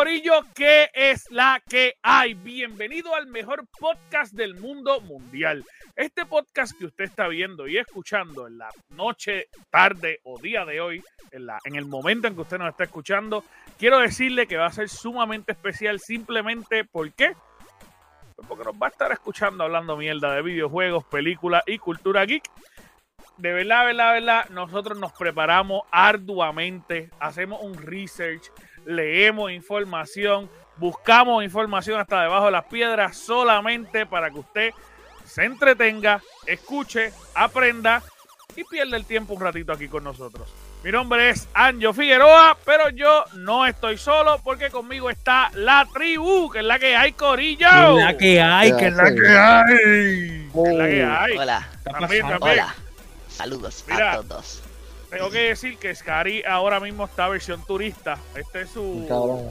Corillo, ¿qué es la que hay? Bienvenido al mejor podcast del mundo mundial. Este podcast que usted está viendo y escuchando en la noche, tarde o día de hoy, en, la, en el momento en que usted nos está escuchando, quiero decirle que va a ser sumamente especial simplemente porque pues porque nos va a estar escuchando hablando mierda de videojuegos, películas y cultura geek. De verdad, verdad, verdad, nosotros nos preparamos arduamente, hacemos un research, leemos información, buscamos información hasta debajo de las piedras solamente para que usted se entretenga, escuche, aprenda y pierda el tiempo un ratito aquí con nosotros. Mi nombre es Anjo Figueroa, pero yo no estoy solo porque conmigo está la tribu, que es la que hay, Corillo. Que la que hay, que es la que hay. Que es la que hay. Hola. También, también. Hola. Saludos Mira. a todos. Tengo que decir que Scary ahora mismo está versión turista. Este es su. Cabrón.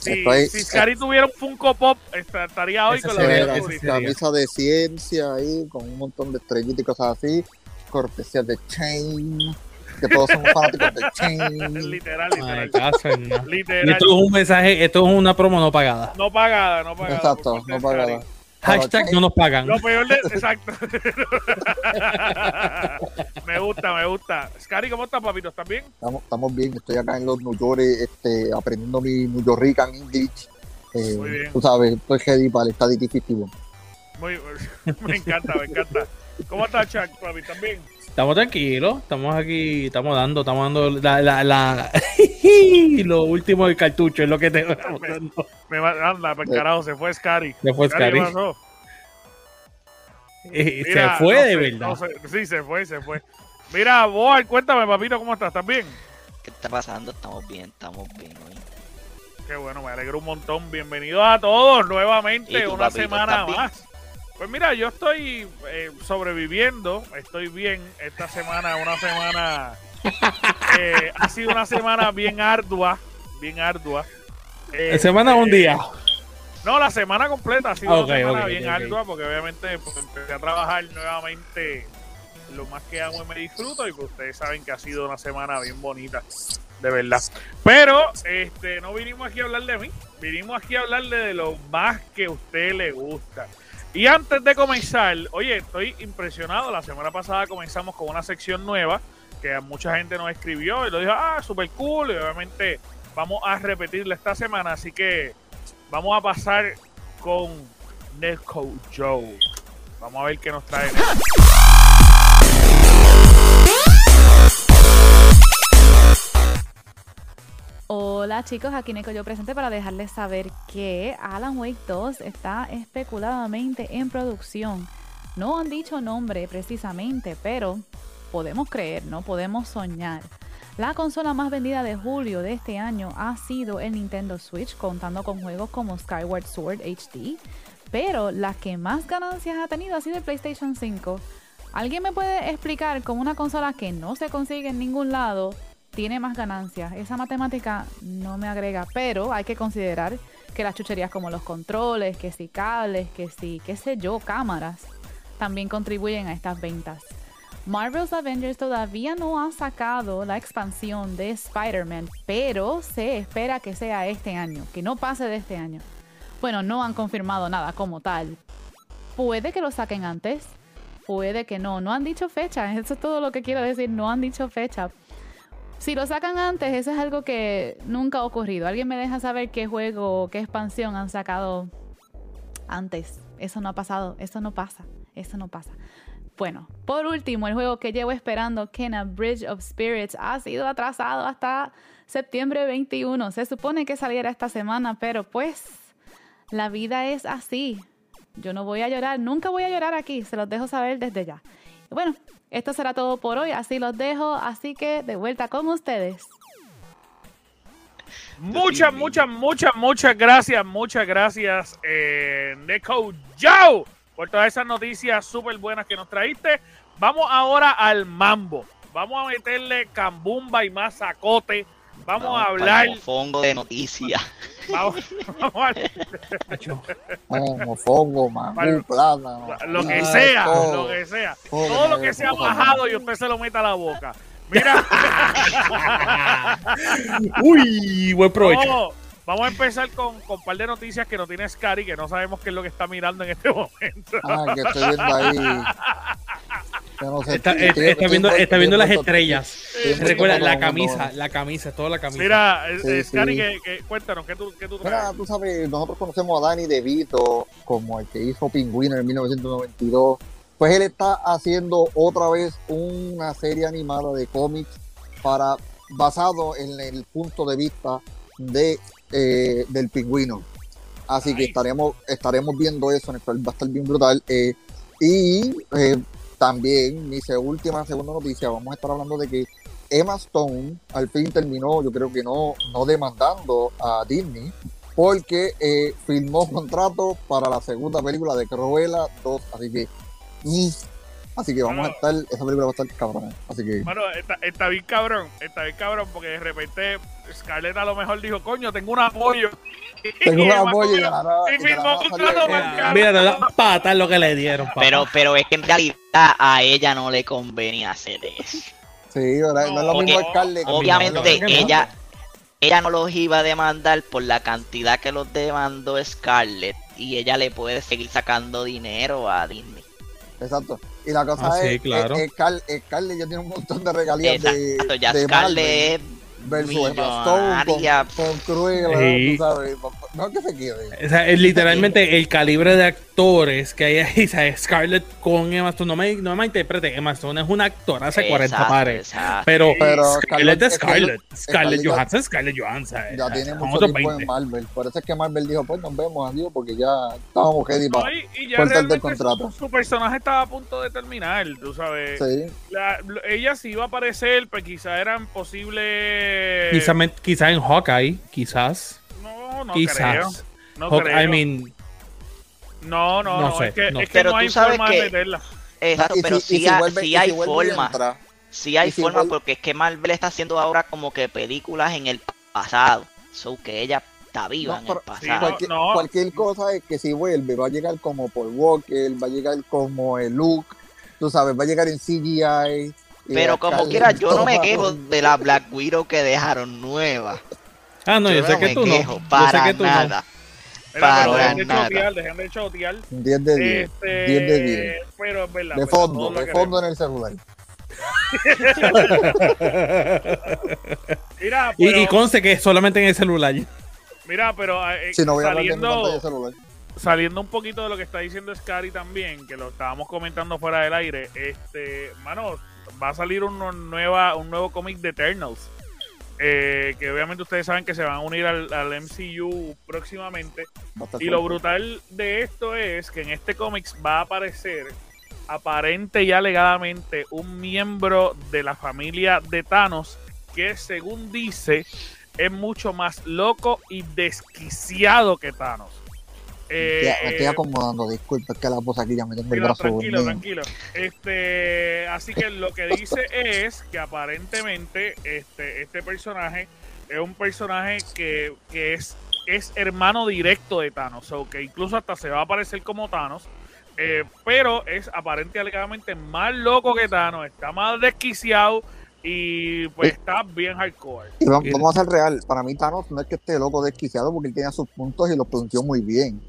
Si, Estoy- si Scary tuviera un Funko Pop, esta- estaría hoy con la camisa de ciencia ahí, con un montón de estrellitas y cosas así, cortesía de Chain, que todos somos fanáticos de Chain. Literal, Ay, literal. Y esto es un mensaje, esto es una promo no pagada. No pagada, no pagada. Exacto, no pagada. Scary. Hashtag no nos pagan. Lo peor de. Exacto. me gusta, me gusta. Scary, ¿cómo estás, papito? ¿Estás bien? Estamos, estamos bien, estoy acá en los New York, este, aprendiendo mi New Yorican English. Eh, Muy bien. Tú sabes, estoy ready para el 51. Muy, me encanta, me encanta. ¿Cómo estás, Chuck, papi? ¿Estás bien? Estamos tranquilos, estamos aquí, estamos dando, estamos dando la, la, la lo último del cartucho, es lo que te. Me va, anda, pues carajo, se fue Scary. Se fue Scary. Eh, Mira, se fue no de sé, verdad. no sé. Sí, se fue, se fue. Mira, Boal, cuéntame, papito, ¿cómo estás? ¿Estás bien? ¿Qué está pasando? Estamos bien, estamos bien hoy. Qué bueno, me alegro un montón. Bienvenidos a todos nuevamente, ¿Y tú, una papito, semana más. Pues mira, yo estoy eh, sobreviviendo, estoy bien. Esta semana, una semana, eh, ha sido una semana bien ardua, bien ardua. Eh, semana a un eh, día. No, la semana completa ha sido una semana bien ardua porque obviamente pues, empecé a trabajar nuevamente lo más que hago y me disfruto y pues ustedes saben que ha sido una semana bien bonita, de verdad. Pero este no vinimos aquí a hablar de mí, vinimos aquí a hablarle de lo más que a usted le gusta. Y antes de comenzar, oye, estoy impresionado. La semana pasada comenzamos con una sección nueva que mucha gente nos escribió y lo dijo, ah, super cool. Y obviamente vamos a repetirla esta semana, así que vamos a pasar con Neko Joe. Vamos a ver qué nos trae. Hola chicos, aquí Neko yo presente para dejarles saber que Alan Wake 2 está especuladamente en producción. No han dicho nombre precisamente, pero podemos creer, no podemos soñar. La consola más vendida de julio de este año ha sido el Nintendo Switch, contando con juegos como Skyward Sword HD, pero la que más ganancias ha tenido ha sido el PlayStation 5. ¿Alguien me puede explicar cómo una consola que no se consigue en ningún lado tiene más ganancias? Esa matemática no me agrega, pero hay que considerar que las chucherías como los controles, que si cables, que si, qué sé yo, cámaras, también contribuyen a estas ventas. Marvel's Avengers todavía no ha sacado la expansión de Spider-Man, pero se espera que sea este año, que no pase de este año. Bueno, no han confirmado nada como tal. Puede que lo saquen antes, puede que no. No han dicho fecha, eso es todo lo que quiero decir, no han dicho fecha. Si lo sacan antes, eso es algo que nunca ha ocurrido. ¿Alguien me deja saber qué juego o qué expansión han sacado antes? Eso no ha pasado, eso no pasa, eso no pasa. Bueno, por último, el juego que llevo esperando, Kena Bridge of Spirits, ha sido atrasado hasta septiembre 21. Se supone que saliera esta semana, pero pues la vida es así. Yo no voy a llorar, nunca voy a llorar aquí, se los dejo saber desde ya. Bueno, esto será todo por hoy, así los dejo, así que de vuelta con ustedes. Muchas, muchas, muchas, muchas gracias, muchas gracias, eh, Neko Joe, por todas esas noticias súper buenas que nos traíste. Vamos ahora al mambo. Vamos a meterle cambumba y más sacote. Vamos a hablar. Fongo de noticias. Vamos, vamos a. Mofongo, Vale. plátano. lo que sea, todo. lo que sea. Todo Todo lo que sea bajado y usted se lo meta a la boca. Mira, Uy, buen provecho. no, Vamos a empezar con, con un par de noticias que no tiene Scary, que no sabemos qué es lo que está mirando en este momento. Ah, que estoy viendo ahí. No sé, Está, estoy- está- estoy- está viendo, estoy- está viendo las estrellas. Recuerda, la camisa, la camisa, toda la camisa. Mira, eh, Sí, eh, Scary, sí. que, que- cuéntanos, ¿qué tú, qué tú Mira, traes? tú sabes, nosotros conocemos a Danny DeVito como el que hizo Pingüino en 1992. Pues él está haciendo otra vez una serie animada de cómics para basado en el punto de vista de eh, del pingüino. Así que estaremos estaremos viendo eso, en el cual va a estar bien brutal. Eh, y eh, también, mi última segunda noticia, vamos a estar hablando de que Emma Stone al fin terminó, yo creo que no, no demandando a Disney, porque eh, firmó contrato para la segunda película de Cruella 2. Así que, así que vamos a estar, esa película va a estar cabrón. Así que, Bueno, está, está bien cabrón, está bien cabrón, porque de repente Scarlett a lo mejor dijo, coño, tengo un apoyo. tengo un apoyo y la firmó contrato para. Mira, te da patas lo que le dieron. papá. Pero, pero es que en realidad a ella no le convenía hacer eso. Sí, no es lo mismo Scarlett. que- Obviamente no, no, no. ella, ella no los iba a demandar por la cantidad que los demandó Scarlett y ella le puede seguir sacando dinero a Disney. Exacto. Y la cosa Ah, sí, es, claro. que Scar- Scarlett ya tiene un montón de regalías de, ya de Scarlett Marvel es versus Emma Stone con, con Cruella, Sí. tú sabes. No que se quede. O sea, es literalmente el calibre de actores que hay ahí. Sea, Scarlett con Emma Stone. No me, no me interprete. Emma Stone es una actora hace 40 Exacto, pares. exacto. Pero, Pero Scarlett es Scarlett- Scarlett. Scarlett ya- Johansson, Scarlett Johansson. Ya sea, tiene mucho tiempo 20. en Marvel. Por eso es que Marvel dijo, pues nos vemos, adiós, porque ya estábamos ready No, para... y, ya realmente contrato. Su, su personaje estaba a punto de terminar, tú sabes. Sí. La- ella sí iba a aparecer, pero quizá eran posibles... Quizás quizá en Hawkeye, quizás. No, no quizás. creo. No Hawk- creo. I mean, no, no, no no, sé, es que, no. es que Pero no tú hay sabes forma que- de meterla. Exacto, pero si- y sí, si ha- vuelve- sí y si hay forma. Sí hay forma vuelve- porque es que Marvel está haciendo ahora como que películas en el pasado. So que ella está viva No, en pero- el Sí, pasado. no, Cualquier, no. cualquier cosa es que si vuelve, va a llegar como por Walker, va a llegar como el look, tú sabes, va a llegar en CGI. y Pero como quiera, yo no me quejo de la Black Widow que dejaron nueva. ah, no, yo, sé no que me tú quejo no. Yo sé para que tú no. nada. Pero Para dejen de nada. chotear, dejen de chotear. 10 de 10. Este, 10 de 10. Pero es verdad. De verdad, fondo, de fondo en el celular. Mira, Y, pero, y conste que es solamente en el celular. mira, pero eh, Si no saliendo, celular. saliendo un poquito de lo que está diciendo Scary también, que lo estábamos comentando fuera del aire, este, mano, va a salir uno nueva, un nuevo cómic de Eternals. Eh, que obviamente ustedes saben que se van a unir al, al MCU próximamente. Y lo brutal de esto es que en este cómics va a aparecer aparente y alegadamente un miembro de la familia de Thanos que según dice es mucho más loco y desquiciado que Thanos. Eh, Ya, me estoy acomodando, disculpa, es que la voz aquí ya me tengo el brazo tranquilo, dormido. tranquilo. Este, así que lo que dice es que aparentemente este, este personaje es un personaje que, que es, es hermano directo de Thanos, o que incluso hasta se va a aparecer como Thanos, eh, pero es aparente y alegadamente más loco que Thanos, está más desquiciado y pues está bien hardcore. Y vamos, vamos a ser real, para mí Thanos no es que esté loco desquiciado porque él tenía sus puntos y los pronunció muy bien.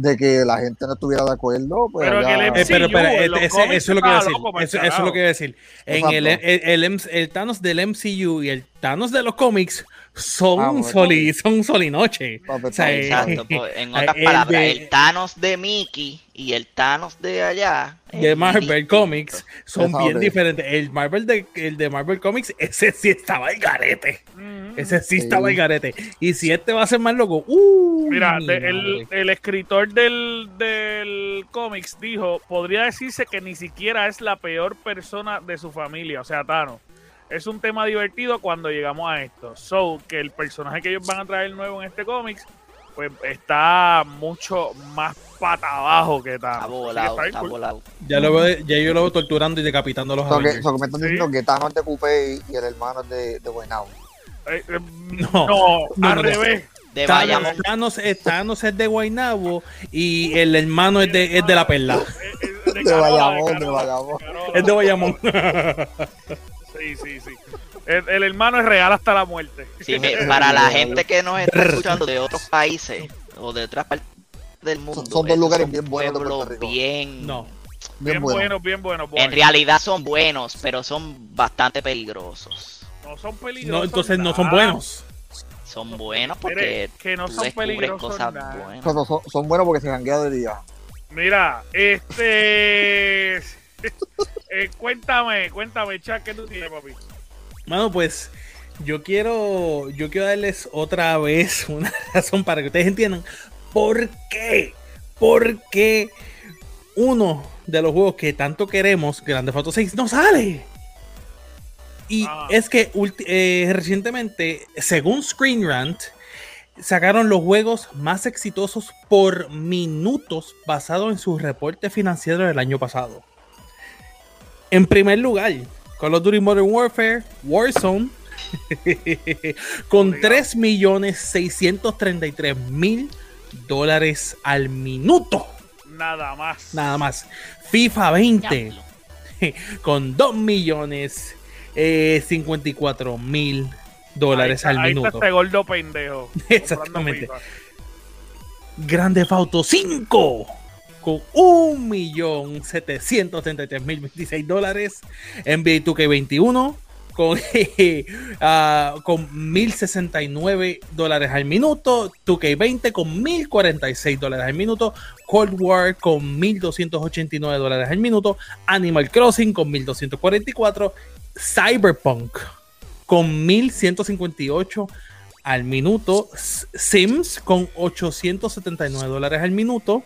De que la gente no estuviera de acuerdo, pues Pero en el Eh, MCU, pero, pero, en eh, los ese- cómics eso es lo que iba a decir. loco Eso, eso es lo que iba a decir. En el, el, el el Thanos del MCU y el Thanos de los cómics son, Ah, bueno. sol y, son sol y noche. Papi, O sea, está eh, Exacto, pues, en eh, otras palabras, de- el Thanos de Mickey y el Thanos de allá. de Marvel distinto. Comics son Exacto. bien diferentes. El Marvel de, el de Marvel Comics, ese sí estaba el garete. Ujú. Ese sí Sí. estaba el garete. Y si este va a ser más loco, uh, Mira, mi de- el, escritor del, del cómics dijo, podría decirse que ni siquiera es la peor persona de su familia, o sea, Thanos. Es un tema divertido cuando llegamos a esto. So, que el personaje que ellos van a traer nuevo en este cómics, pues está mucho más pata abajo que Thanos. Está volado, está cool. volado. ya, lo veo, ya yo lo veo torturando y decapitando a los So que, so que me están Sí. diciendo que Thanos es de Coupé y el hermano es de, de. Eh, eh, No, no, no, al no. revés. De Thanos, Bayamón. Thanos es, Thanos es de Guaynabo y el hermano es de, es de la perla. Eh, eh, De Bayamón, de Bayamón. Es de Bayamón. Sí, sí, sí. El, el hermano es real hasta la muerte. Sí, para la gente que nos está escuchando de otros países o de otras partes del mundo, son dos lugares son bien buenos de pueblos Puerto Rico. bien- No. Bien, Bien bueno. buenos, bien buenos. boys. En realidad son buenos, pero son bastante peligrosos. No son peligrosos. No, entonces no son buenos. Son buenos porque que no tú son peligrosos. cosas nada. buenas. Son, son- son buenos porque se janguea de día. Mira, este. eh, cuéntame, cuéntame, Chuck, ¿qué tú tienes, papi? Mano, pues yo quiero, yo quiero darles otra vez una razón para que ustedes entiendan por qué, por qué uno de los juegos que tanto queremos, Grande Auto 6, no sale. Y Ah. es que eh, recientemente, según Screen Rant, sacaron los juegos más exitosos por minutos basado en su reporte financiero del año pasado. En primer lugar, Call of Duty Modern Warfare, Warzone, con Obligado. 3 millones 633 mil dólares al minuto. Nada más. Nada más. FIFA 20 Diablo. con 2 millones eh, 54 mil dólares Ahí al ahí está minuto. este gordo pendejo. Exactamente. Grande Auto 5 con 1.733.026 dólares. NBA 2K21 con, ah, con 1.069 dólares al minuto. 2K20 con 1.046 dólares al minuto. Cold War con 1.289 dólares al minuto. Animal Crossing con 1.244. Cyberpunk con 1.158 al minuto. Sims con 879 dólares al minuto.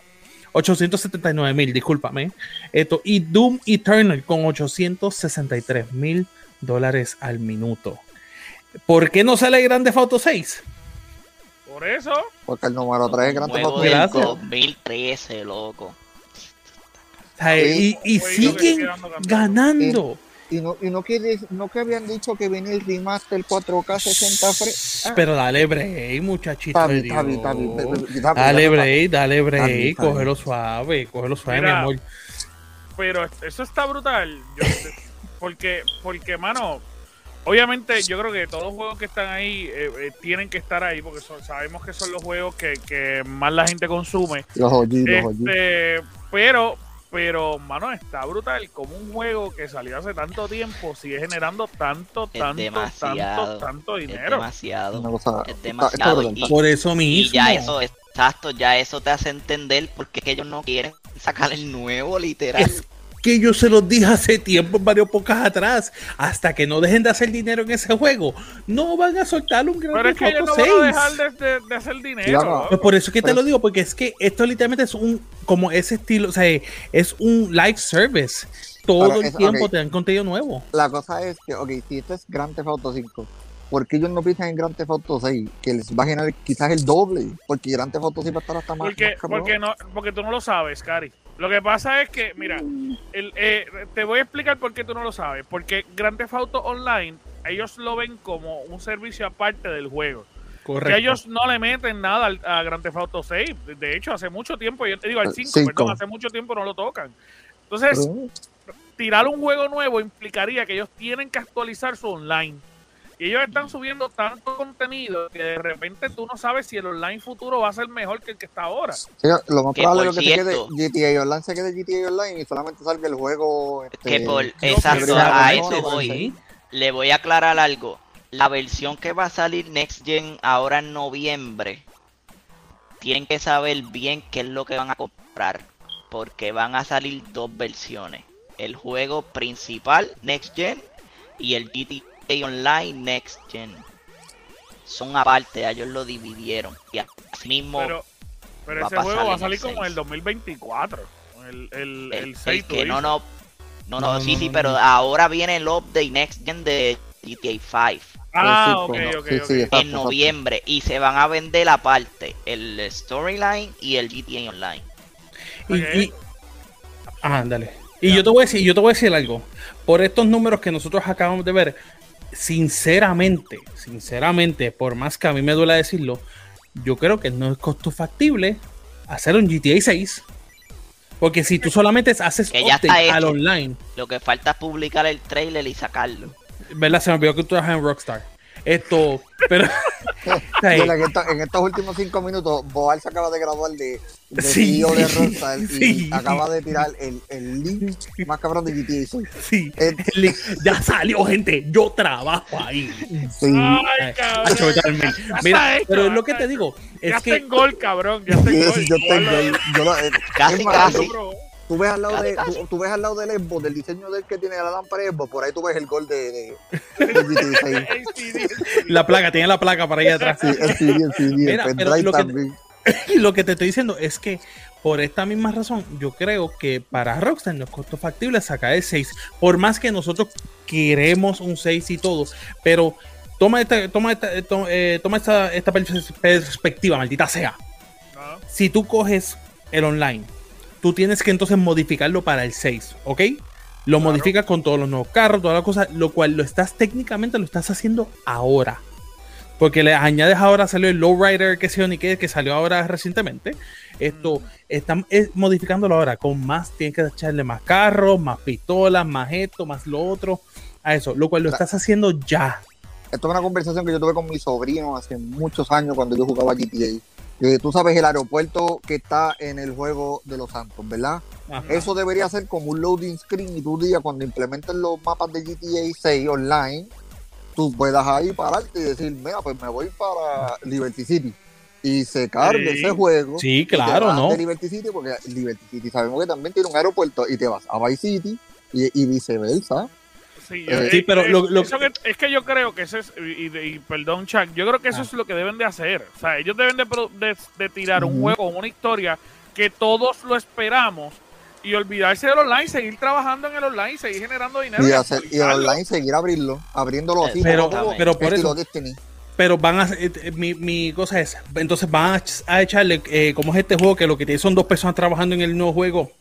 879 mil, discúlpame. Esto, y Doom Eternal con 863 mil dólares al minuto. ¿Por qué no sale Grande Auto 6? Por eso, Porque el número 3 es Gran Theft Juego Auto del Gracias. 2013, loco. O sea, y, siguen ganando. Y no, y no que, no que habían dicho que viene el remaster 4K 60 fre- Ah, Pero dale break, muchachito. Dale break, dale break. Cógelo suave, cógelo suave, mi Mira, amor. pero eso está brutal. Yo- porque, porque, mano, obviamente yo creo que todos los juegos que están ahí eh, eh, tienen que estar ahí porque son- sabemos que son los juegos que, que más la gente consume. Los OG, los OG. Este, pero, pero, mano, está brutal como un juego que salió hace tanto tiempo sigue generando tanto, Es tanto, demasiado. tanto, tanto Es dinero. demasiado. Es demasiado, está brutal. y- Por eso Y mismo. ya eso, exacto, ya eso te hace entender por qué ellos no quieren sacar el nuevo, literal. Es que yo se los dije hace tiempo, en varios pocas atrás. Hasta que no dejen de hacer dinero en ese juego, no van a soltar un gran Pero es que ellos Auto no 6. van a dejar de, de- de hacer dinero. Claro. Pues por eso es que te lo digo, porque es que esto literalmente es un, como ese estilo, o sea, es un live service. Todo el es- tiempo te dan contenido nuevo. La cosa es que, ok, si esto es Grand Theft Auto 5, ¿por qué ellos no piensan en Grand Theft Auto 6? Que les va a generar quizás el doble, porque Grand Theft Auto 6 va a estar hasta más. Porque, más cabrón. porque, no, porque tú no lo sabes, Cari. Lo que pasa es que, mira, el, eh, te voy a explicar por qué tú no lo sabes. Porque Grand Theft Auto Online, ellos lo ven como un servicio aparte del juego. Correcto. Que ellos no le meten nada al, a Grand Theft Auto 6. De hecho, hace mucho tiempo, yo te digo al Eh, 5, cinco. perdón, hace mucho tiempo no lo tocan. Entonces, Pero, tirar un juego nuevo implicaría que ellos tienen que actualizar su online. Y ellos están subiendo tanto contenido que de repente tú no sabes si el online futuro va a ser mejor que el que está ahora. sí, lo más probable es que se quede GTA Online, se quede GTA Online y solamente salga el juego. Este, Que por- exacto, a eso voy. Le voy a aclarar algo. La versión que va a salir Next Gen ahora en noviembre, tienen que saber bien qué es lo que van a comprar. Porque van a salir dos versiones. El juego principal Next Gen y el GTA Online Next Gen. Son aparte, ellos lo dividieron. Y así mismo Pero, pero va a ese pasar juego va a salir como en el 6. 2024. El, el, el, el el 6 tú que no, no, no, no, No, sí, no, sí, no, pero ahora viene el update Next Gen de GTA 5 Ah, Sí, ok, sí, ok, sí, ok. sí, exacto, en noviembre y se van a vender aparte el storyline y el GTA Online. Y, y- ah, dale. Y yo te voy a decir, yo te voy a decir algo. Por estos números que nosotros acabamos de ver, sinceramente, sinceramente, por más que a mí me duela decirlo, yo creo que no es costo factible hacer un GTA 6. Porque si tú solamente haces Que ya al online, Lo que falta es publicar el trailer y sacarlo. ¿verdad? Se me olvidó que tú trabajas en Rockstar. Esto, pero. Mira, en, esta- en estos últimos cinco minutos, Boal se acaba de graduar de, de Sí. CEO de Rockstar y Sí. acaba de tirar el, el link más cabrón de GTA. Sí. sí, Eh, el link- ya salió, gente. Yo trabajo ahí. sí. Ay, cabrón. Ya Mira, pero es ya lo que te digo. Ya Es está que en gol, cabrón. Ya gol. sí, yo tengo, yo lo- eh, Casi, es casi. Tú ves al lado de, Casi, tú, tú ves al lado del Xbox, del diseño del que tiene la lámpara Xbox, por ahí tú ves el gol de, de, de GTA 6. la placa, tiene la placa para allá atrás. Sí, el CD, el CD, Mira, el pero lo que- también. lo que te estoy diciendo es que por esta misma razón, yo creo que para Rockstar no es costo factible sacar el 6. Por más que nosotros queremos un 6 y todo, pero toma esta, toma esta, eh, to- eh, toma esta, esta pers- perspectiva, maldita sea. No. Si tú coges el online, tú tienes que entonces modificarlo para el 6, ¿ok? Lo Claro. modificas con todos los nuevos carros, todas las cosas, lo cual lo estás técnicamente lo estás haciendo ahora. Porque le añades ahora, salió el Lowrider que se ni que, que salió ahora recientemente. Esto están modificándolo ahora con más, tienes que echarle más carros, más pistolas, más esto, más lo otro, a eso, lo cual lo estás haciendo ya. Esto es una conversación que yo tuve con mi sobrino hace muchos años cuando yo jugaba GTA. Tú sabes el aeropuerto que está en el juego de los Santos, ¿verdad? Ajá. Eso debería ser como un loading screen y tú digas cuando implementen los mapas de GTA 6 online, tú puedas ahí pararte y decir, mira, pues me voy para Liberty City. Y se cargue Sí. ese juego. Sí, y te claro, vas ¿no? De Liberty City, porque Liberty City sabemos que también tiene un aeropuerto y te vas a Vice City y, y viceversa. Sí, Eh, sí, pero es, lo- lo- eso que- es que yo creo que eso es, y, y- y perdón, Chuck, yo creo que eso Ah. es lo que deben de hacer. O sea, ellos deben de, pro- de- de tirar un juego, una historia que todos lo esperamos y olvidarse del online, seguir trabajando en el online, seguir generando dinero. Y, hacer, y el online seguir abrirlo, abriéndolo así. Pero, pero por eso, Destiny. pero van a eh, eh, mi, mi cosa es, entonces van a, a echarle, eh, como es este juego, que lo que tiene son dos personas trabajando en el nuevo juego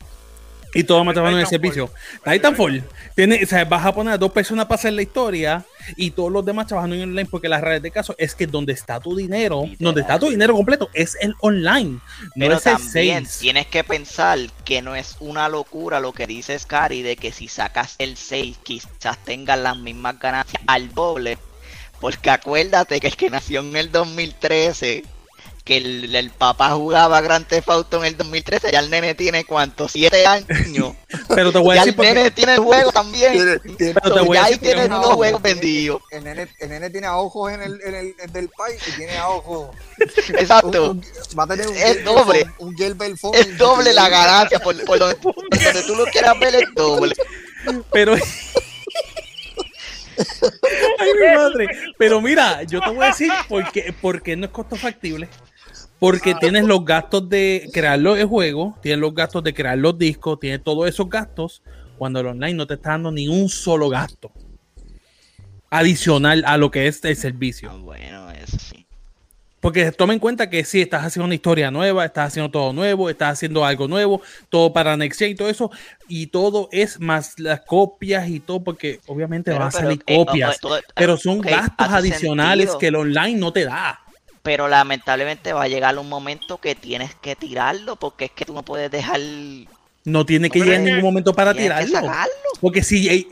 y todos más trabajando en el servicio. Titanfall, tiene, o sea, vas a poner a dos personas para hacer la historia y todos los demás trabajando en online, porque la realidad de caso es que donde está tu dinero, Literal. donde está tu dinero completo, es el online, no Pero es el también 6. tienes que pensar que no es una locura lo que dice Scary de que si sacas el 6 quizás tengas las mismas ganancias al doble. Porque acuérdate que el que nació en el 2013, que el, el papá jugaba Grand Theft Auto en el 2013, ya el nene tiene cuánto, 7 años. Pero te voy a ya decir el porque- nene tiene el juego también. Tiene- tiene- pero te voy a ya ahí decir porque tienes es unos una- juegos vendidos. El nene, el nene tiene a ojos en el, en el, en el país y tiene a ojos. un- Exacto. un- va a tener un Es doble. Un phone. Es doble la ganancia. Por, por donde, por donde tú lo quieras ver, es doble. Pero. Ay, mi madre. Pero mira, yo te voy a decir por qué, por qué no es costo factible. Porque tienes los gastos de crear los el juego, tienes los gastos de crear los discos, tienes todos esos gastos, cuando el online no te está dando ni un solo gasto adicional a lo que es el servicio. Ah, Bueno, eso sí. Porque toma en cuenta que si estás haciendo una historia nueva, estás haciendo todo nuevo, estás haciendo algo nuevo, todo para Nexia y todo eso, y todo es más las copias y todo, porque obviamente van a Pero- salir pero, eh, copias, todo- pero son gastos adicionales sentido, que el online no te da. Pero lamentablemente va a llegar un momento que tienes que tirarlo porque es que tú no puedes dejar. No tiene que llegar en ningún momento para que tirarlo. sacarlo. Porque si,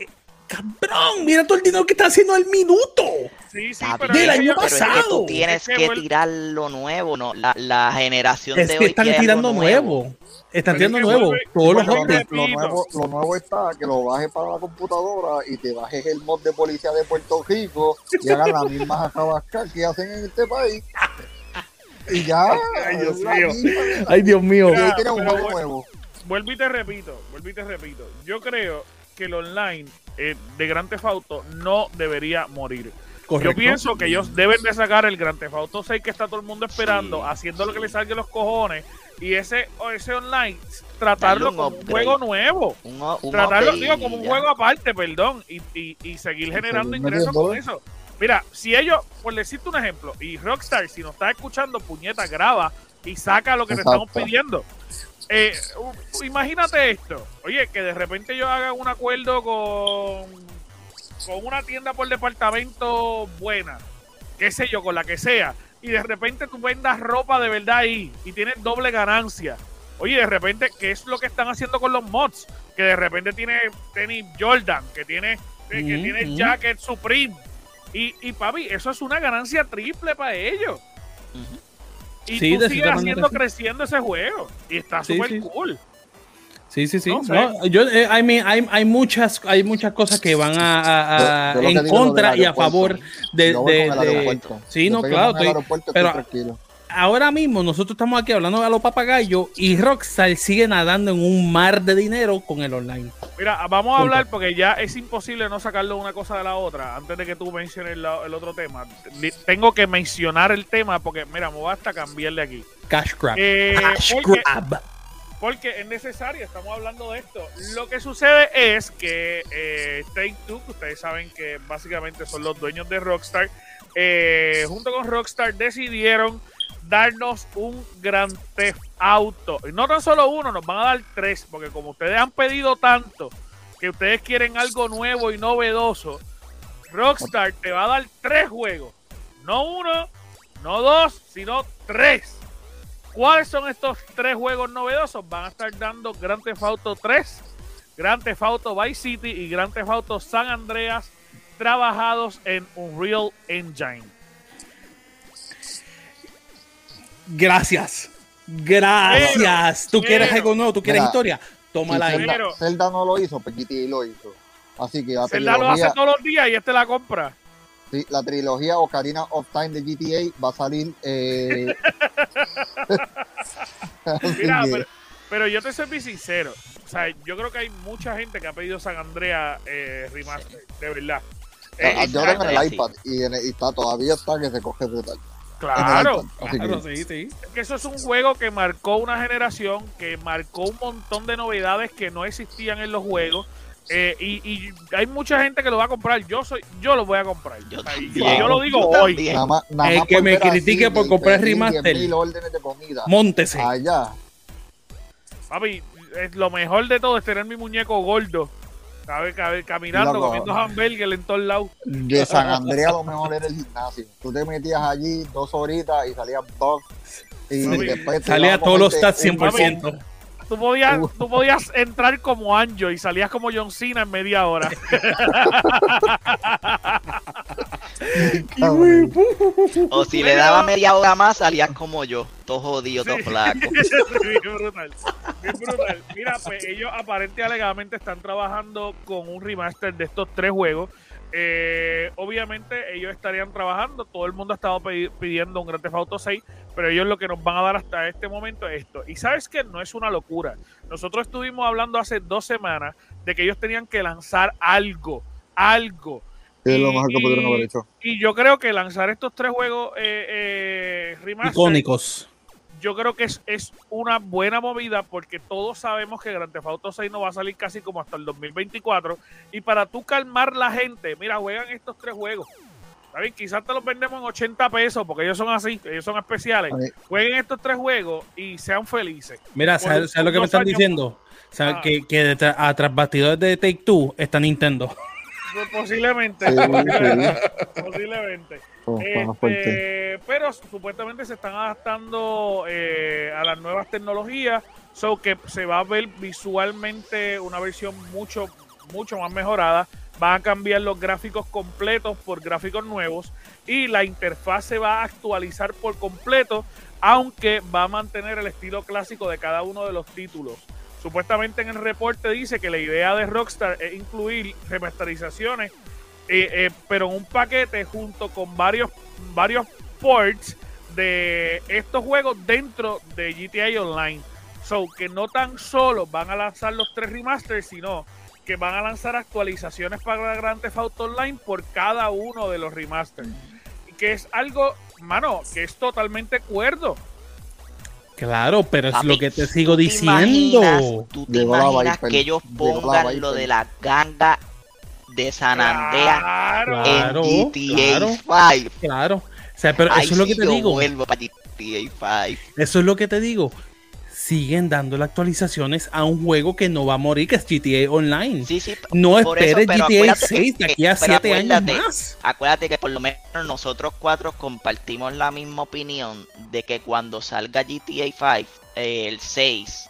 cabrón, mira todo el dinero que está haciendo al minuto. Sí, sí, pero Del año es que pasado. tú tienes Es que tirar lo nuevo, ¿no? La, la generación Es de que hoy están tirando nuevo. Están es tirando que nuevo. vuelve- Todos los. Lo nuevo, lo nuevo está que lo bajes para la computadora y te bajes el mod de policía de Puerto Rico y hagan las mismas acabascas que hacen en este país. Y ya. Ay, Dios mío. misma. Ay, Dios mío. Y un juego bueno. nuevo. vuelvo y te repito, vuelvo y te repito. Yo creo que el online eh, de Grand Theft Auto no debería morir. Correcto. Yo pienso que ellos deben de sacar el Grand Theft Auto 6 que está todo el mundo esperando, Sí. haciendo lo que le salga de los cojones y ese o ese online tratarlo como un juego nuevo. Un, un Tratarlo, digo, y como un juego aparte, perdón, y, y, y seguir generando ingresos con eso. Mira, si ellos, por decirte un ejemplo, y Rockstar, si nos estás escuchando, puñeta, graba y saca lo que te Exacto. estamos pidiendo. Eh, imagínate esto. Oye, que de repente yo haga un acuerdo con, con una tienda por departamento buena, qué sé yo, con la que sea, y de repente tú vendas ropa de verdad ahí y tienes doble ganancia. Oye, de repente, ¿qué es lo que están haciendo con los mods? Que de repente tiene tenis Jordan, que tiene que, que tiene jacket Supreme. Y, y papi, eso es una ganancia triple para ellos. Y Sí, tú sigues haciendo sí. creciendo ese juego. Y está súper sí. cool. Sí, sí, sí. No sé. No, yo, eh, I mean, hay, hay, muchas, hay muchas cosas que van a, a- a- Yo- yo lo que en contra y a favor de... De- de- aeropuerto. sí, no, claro. estoy- aeropuerto, pero- estoy tranquilo. Ahora mismo nosotros estamos aquí hablando a los papagayos y Rockstar sigue nadando en un mar de dinero con el online. Mira, vamos a hablar porque ya es imposible no sacarlo una cosa de la otra. Antes de que tú menciones la- el otro tema, tengo que mencionar el tema porque, mira, me voy hasta cambiarle aquí. Cash grab. Eh, Cash porque- grab. Porque es necesario, estamos hablando de esto. Lo que sucede es que eh, Take Two, que ustedes saben que básicamente son los dueños de Rockstar, eh, junto con Rockstar decidieron darnos un gran Theft Auto. Y no tan solo uno, nos van a dar tres, porque como ustedes han pedido tanto, que ustedes quieren algo nuevo y novedoso, Rockstar te va a dar tres juegos. No uno, no dos, sino tres. ¿Cuáles son estos tres juegos novedosos? Van a estar dando Grand Theft Auto 3, Grand Theft Auto Vice City y Grand Theft Auto San Andreas trabajados en Unreal Engine. Gracias. Gracias. ¿Tú pero- quieres algo nuevo? ¿Tú quieres Mira, historia? Tómala Si ahí. Zelda, Pero- Zelda no lo hizo, pues GTA lo hizo. Así que la Zelda lo hace trilogía, todos los días y este la compra. sí, la trilogía Ocarina of Time de GTA va a salir. Eh... Mira, que- pero, pero yo te soy sincero. O sea, yo creo que hay mucha gente que ha pedido San Andreas eh, Remaster, de verdad. Eh, Ah, yo tengo en el iPad y, en el- y está todavía está que se coge brutal. Claro, Claro, sí, sí. Es que eso es un juego que marcó una generación, que marcó un montón de novedades que no existían en los juegos. eh, y, y hay mucha gente que lo va a comprar. Yo soy, yo lo voy a comprar. Yo también. lo digo Yo hoy. Nada más, nada El que me critique por comprar remaster. 10.000 órdenes de comida. Móntese. Allá. Papi, es lo mejor de todo es tener mi muñeco gordo. Caminando, comiendo hamburger en todos lados. De San Andrea lo mejor era el gimnasio. Tú te metías allí dos horitas y salías buff. Y Sí. después te Salía todos los stats un 100%. Tú podías, Uh. tú podías entrar como Anjo y salías como John Cena en media hora. O si le daba media hora más, salías como yo, todo jodido, todo Sí. flaco. bien brutal. Bien brutal. Mira, pues ellos aparentemente alegadamente están trabajando con un remaster de estos tres juegos. Eh, obviamente ellos estarían trabajando, todo el mundo ha estado pidiendo un Grand Theft Auto 6, pero ellos lo que nos van a dar hasta este momento es esto. Y sabes que no es una locura. Nosotros estuvimos hablando hace dos semanas de que ellos tenían que lanzar algo, algo. Es lo Y- mejor que pudieron y- haber hecho. Y yo creo que lanzar estos tres juegos eh, eh, remaster Icónicos. yo creo que es, es una buena movida porque todos sabemos que Grand Theft Auto 6 no va a salir casi como hasta el 2024 y para tú calmar la gente, mira, juegan estos tres juegos. ¿Está bien? Quizás te los vendemos en 80 pesos porque ellos son así, ellos son especiales. Jueguen estos tres juegos y sean felices. Mira, ¿sabes, sabes lo que me están años- diciendo? ¿Sabes Ah. que, que detrás- a tras bastidores de Take Two está Nintendo. Pues Posiblemente, Sí, posiblemente. Oh. Este, pero supuestamente se están adaptando eh, a las nuevas tecnologías, so que se va a ver visualmente una versión mucho, mucho más mejorada. Van a cambiar los gráficos completos por gráficos nuevos y la interfaz se va a actualizar por completo, aunque va a mantener el estilo clásico de cada uno de los títulos. Supuestamente en el reporte dice que la idea de Rockstar es incluir remasterizaciones eh, eh, pero en un paquete junto con varios, varios ports de estos juegos dentro de GTA Online. So que no tan solo van a lanzar los tres remasters, sino que van a lanzar actualizaciones para Grand Theft Auto Online por cada uno de los remasters. Que es algo, mano, que es totalmente cuerdo. Claro, pero es Papi, lo que te sigo ¿Tú te diciendo. imaginas- ¿Tú te Llegó imaginas que ellos pongan lo de la ganga de San Andreas Claro. Claro, en GTA claro. 5? Claro. O sea, pero Ay, eso es lo que te yo digo. vuelvo para GTA 5. Eso es lo que te digo. Siguen dando actualizaciones a un juego que no va a morir, que es GTA Online. Sí, sí. no eso, esperes GTA acuérdate 6 que- de aquí a pero 7 años más. Acuérdate que por lo menos nosotros cuatro compartimos la misma opinión de que cuando salga GTA 5, eh, el 6,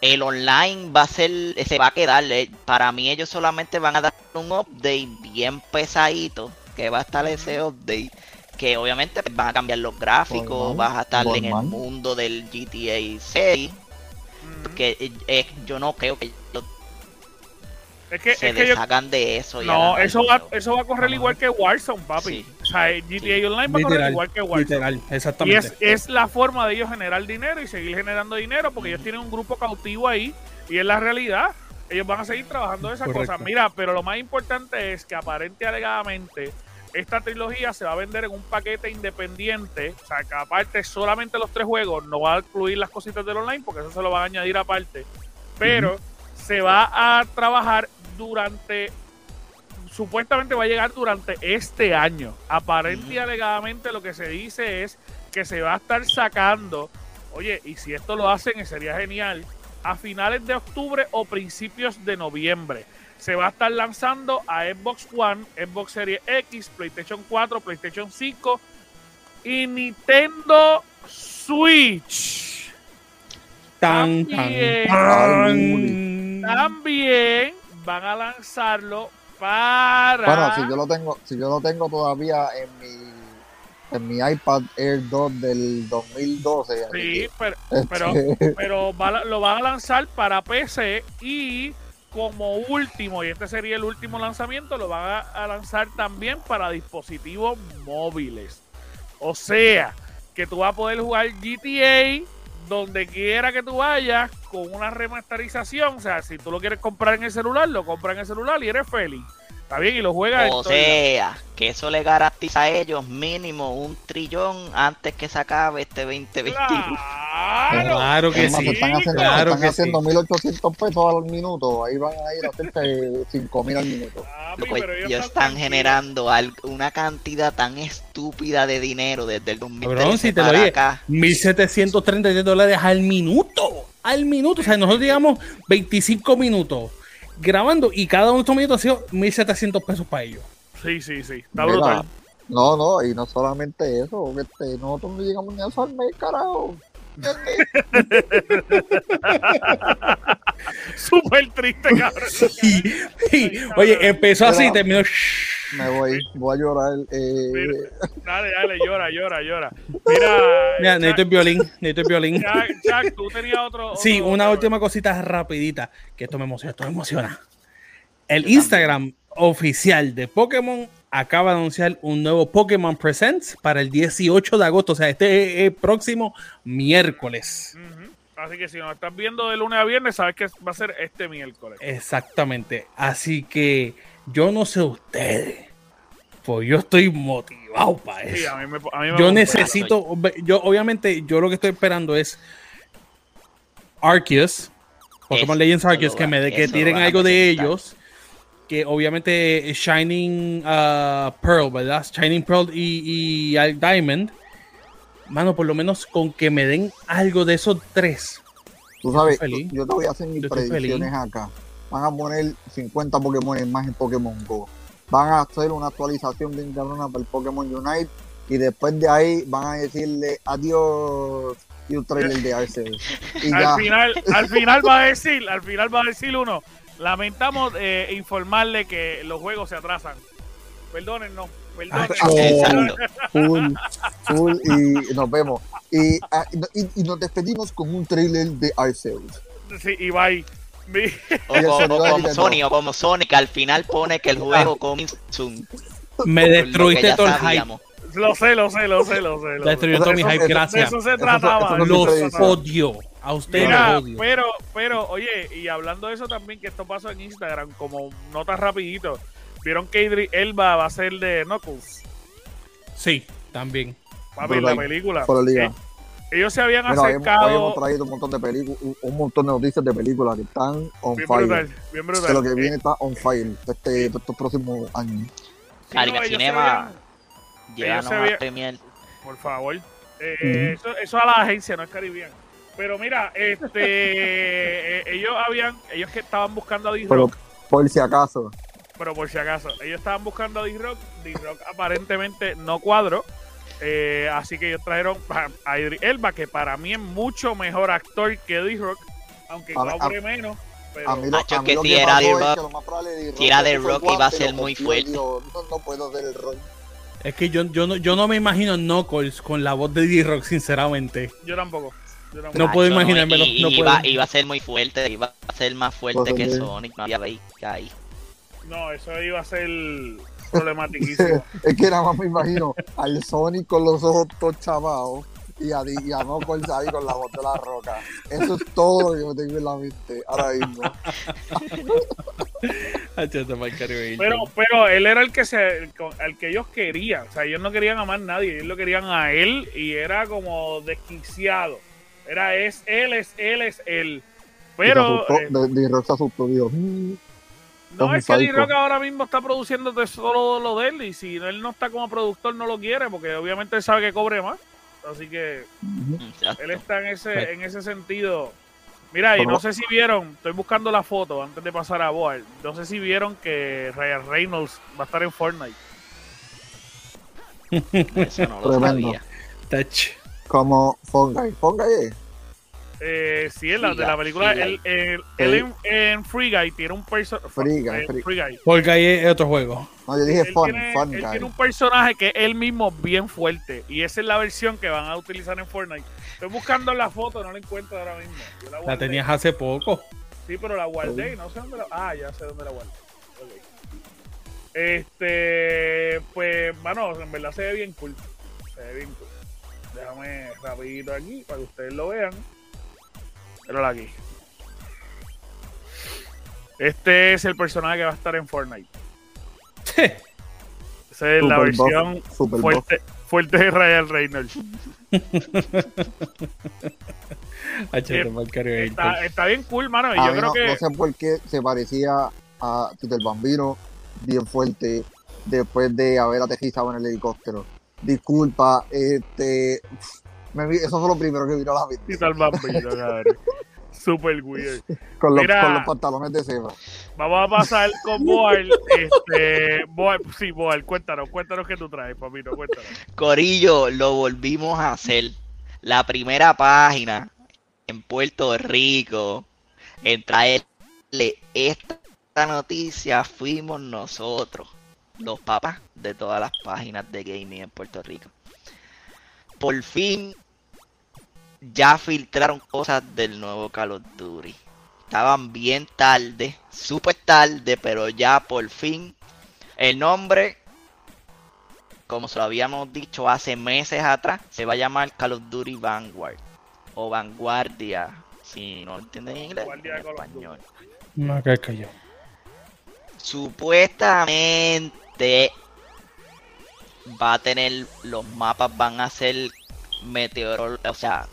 el online va a ser, se va a quedar. eh, Para mí ellos solamente van a dar un update bien pesadito, que va a estar ese update, que obviamente van a cambiar los gráficos, Borman, vas a estar en el mundo del GTA 6, Ujú. que eh, eh, yo no creo que Es que, se es que yo, de eso. y no, eso va, eso va a correr igual que Warzone, papi. Sí. O sea, el GTA Online va a correr Literal, igual que Warzone. literal, Y exactamente. es, es la forma de ellos generar dinero y seguir generando dinero porque ellos tienen un grupo cautivo ahí y es la realidad. Ellos van a seguir trabajando esas Correcto. cosas. Mira, pero lo más importante es que aparente y alegadamente esta trilogía se va a vender en un paquete independiente. O sea, que aparte solamente los tres juegos, no va a incluir las cositas del online porque eso se lo van a añadir aparte. Pero se va a trabajar durante supuestamente va a llegar durante este año. Aparente y alegadamente lo que se dice es que se va a estar sacando, oye, y si esto lo hacen, sería genial, a finales de octubre o principios de noviembre. Se va a estar lanzando a Xbox One, Xbox Series X, PlayStation 4, PlayStation 5 y Nintendo Switch. Tan, También. tan. También van a lanzarlo para... Bueno, si yo lo tengo, si yo lo tengo todavía en mi en mi iPad Air 2 del 2012. así Sí, pero, pero, este, pero va a- lo van a lanzar para PC y como último, y este sería el último lanzamiento, lo van a, lanzar también para dispositivos móviles. O sea, que tú vas a poder jugar GTA donde quiera que tú vayas con una remasterización. O sea, si tú lo quieres comprar en el celular, lo compras en el celular y eres feliz. Está bien, y lo juegas O sea, que eso le garantiza a ellos mínimo un trillón antes que se acabe este 2021. Claro, Claro que sí. están haciendo, claro están que haciendo sí. 1800 pesos al minuto. Ahí van a ir a hacerse 5000 al minuto. Papi, Loco, pero ellos ellos están generando una cantidad tan estúpida de dinero desde el 2013 Cabrón, si te lo para dije, acá. 1733 dólares al minuto. Al minuto. O sea, nosotros digamos 25 minutos grabando y cada uno de estos minutos ha sido 1700 pesos para ellos. Sí, sí, sí. Está Mira, brutal. No, no, y no solamente eso, este, nosotros no llegamos ni a al mes, carajo. Súper triste, cabrón. Sí, sí. Oye, empezó así y terminó. Me voy, voy a llorar. Eh, Mira, dale, dale, llora, llora, llora. Mira, Mira, Chuck, necesito el violín, necesito el violín. Chuck, Chuck, tú tenías otro. Sí, una otro- última cosita rapidita, que esto me emociona, esto me emociona. El Instagram oficial de Pokémon acaba de anunciar un nuevo Pokémon Presents para el 18 de agosto, o sea, este es el próximo miércoles. Así que si nos estás viendo de lunes a viernes, sabes que va a ser este miércoles. Exactamente. Así que yo no sé ustedes, pues yo estoy motivado para Sí, eso. a mí me, a mí me Yo necesito, yo obviamente, yo lo que estoy esperando es Arceus, Pokémon Legends Arceus, que me de, que tiren algo de ellos, que obviamente Shining uh, Pearl, ¿verdad? Shining Pearl y, y Al- Diamond, mano, por lo menos con que me den algo de esos tres. Tú sabes, yo te voy a hacer mis Yo predicciones acá. Van a poner 50 Pokémon más en Pokémon Go. Van a hacer una actualización bien cabrona para el Pokémon Unite. Y después de ahí van a decirle adiós y un trailer de Arceus. Y ya. Al final, al final va a decir, al final va a decir uno, lamentamos eh, informarle que los juegos se atrasan. Perdónennos, perdónennos. Exacto. Full, full y nos vemos. Y, ah, y, y nos despedimos con un trailer de Arceus. Sí, y bye. O, como-. Sony o como Sonic al final pone que el juego coming soon. Me destruiste todo el hype. Lo sé, lo sé, lo sé, lo sé. Destruyó todo mi hype, eso- De gracias. eso se trataba. Los odio. A ustedes Mira, los odio. pero, pero, oye, y hablando de eso también, que esto pasó en Instagram, como nota rapidito, vieron que Idris Elba va a ser de Knuckles, Sí, también. papi, la película. Por el día. Eh, ellos se habían Mira, acercado, hemos traído un montón de películas, un, un montón de noticias de películas que están on bien fire. brutal, bien brutal. Que lo que Eh, viene está on fire este, estos próximos años. sí, Carica no, Cinema, se a habían- por favor. Eh, eso, eso a la agencia, no es Caribbean. Pero mira, este, eh, ellos habían, ellos que estaban buscando a Pero D-Rock, por si acaso, pero por si acaso, ellos estaban buscando a D-Rock, D-Rock aparentemente no cuadró, eh, así que ellos trajeron a, Idris Elba, que para mí es mucho mejor actor que D-Rock, aunque cobre menos, pero A mí lo, Macho, a mí que si era es Rock- si era el Rock, iba a ser muy fuerte. no puedo hacer el rol. Es que yo, yo, no, yo no me imagino Knuckles con la voz de D-Rock, sinceramente. yo tampoco. No puedo imaginármelo, y- no puedo. Iba, iba a ser muy fuerte, iba a ser más fuerte que. Sonic, no había ahí. No, eso iba a ser problematiquísimo. Es que nada más me imagino al Sonic con los ojos todos chavados y a, Di- y a Knuckles ahí con la voz de la roca. Eso es todo lo que yo tengo en la mente ahora mismo. Pero, pero él era el que se, con- al que ellos querían. O sea, ellos no querían a más nadie, ellos lo querían a él y era como desquiciado. Era es él, es él, es él. Pero Y se asustó, "Mm". no es que. D-Rock ahora mismo está produciendo solo lo de él y si él no está como productor no lo quiere porque obviamente él sabe que cobre más. Así que. Exacto. él está en ese, Right. en ese sentido. Mira, y no sé si vieron, estoy buscando la foto antes de pasar a Boar. No sé si vieron que Ryan Reynolds va a estar en Fortnite. Eso no lo Tremendo. sabía. Touch. Como Fungi. Fungi es. Eh, sí, en la, de la Guy, película, él, él- él en, en Free Guy tiene un personaje. Free Guy, Free- Guy. Porque ahí es otro juego. No, yo dije Él, Fun, tiene, Fun él Guy. tiene un personaje que es él mismo bien fuerte. Y esa es la versión que van a utilizar en Fortnite. Estoy buscando la foto, no la encuentro ahora mismo. Yo la, tenías hace poco. Sí, pero la guardé y no sé dónde la. Ah, ya sé dónde la guardé. Ok. Este. Pues, mano, en verdad se ve bien cool. Se ve bien cool. Déjame rapidito aquí para que ustedes lo vean. Pero aquí. Este es el personaje que va a estar en Fortnite. Esa es la Super versión buff. fuerte, fuerte de Ryan Reynolds. Está, está bien cool, mano. Y yo creo no, que. no sé por qué se parecía a Tito el Bambino bien fuerte después de haber aterrizado en el helicóptero. Disculpa, este. me vi- eso fue lo primero que vino a la tal bambino, cabrón. Super weird. Con los, Mira. con los pantalones de cebra. Vamos a pasar con Boal. Este, Boal, sí, Boal, cuéntanos, cuéntanos qué tú traes, papito, cuéntanos. Corillo, lo volvimos a hacer. La primera página en Puerto Rico en traerle esta noticia fuimos nosotros, los papás de todas las páginas de gaming en Puerto Rico. Por fin ya filtraron cosas del nuevo Call of Duty. Estaban bien tarde, súper tarde, pero ya por fin el nombre como se lo habíamos dicho hace meses atrás, se va a llamar Call of Duty Vanguard o Vanguardia, si no lo entienden en inglés, Vanguardia en español. No, que. Supuestamente va a tener los mapas van a ser meteoro, o sea,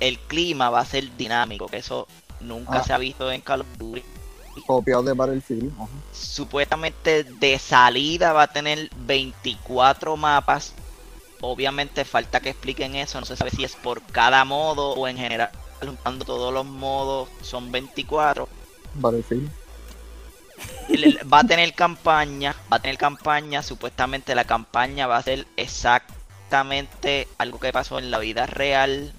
el clima va a ser dinámico, que eso nunca Ah. se ha visto en Call of Duty. Copiado de Battlefield. ajá. supuestamente de salida va a tener 24 mapas. Obviamente falta que expliquen eso, no se sabe si es por cada modo o en general, juntando todos los modos son 24. Battlefield. Va a tener campaña, va a tener campaña, supuestamente la campaña va a ser exactamente algo que pasó en la vida real.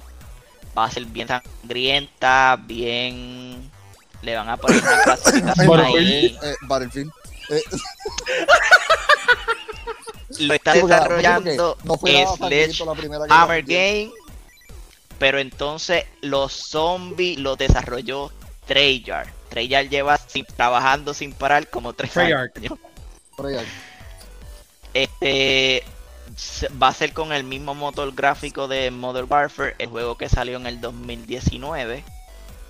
Va a ser bien sangrienta, bien... Le van a poner una clasificación ahí. Eh, Battlefield. Eh, Lo está desarrollando no Hammer Game, pero entonces los zombies los desarrolló Treyarch. Treyarch lleva sin- trabajando sin parar como tres Treyarch. años. Treyarch. Este va a ser con el mismo motor gráfico de Modern Warfare, el juego que salió en el 2019,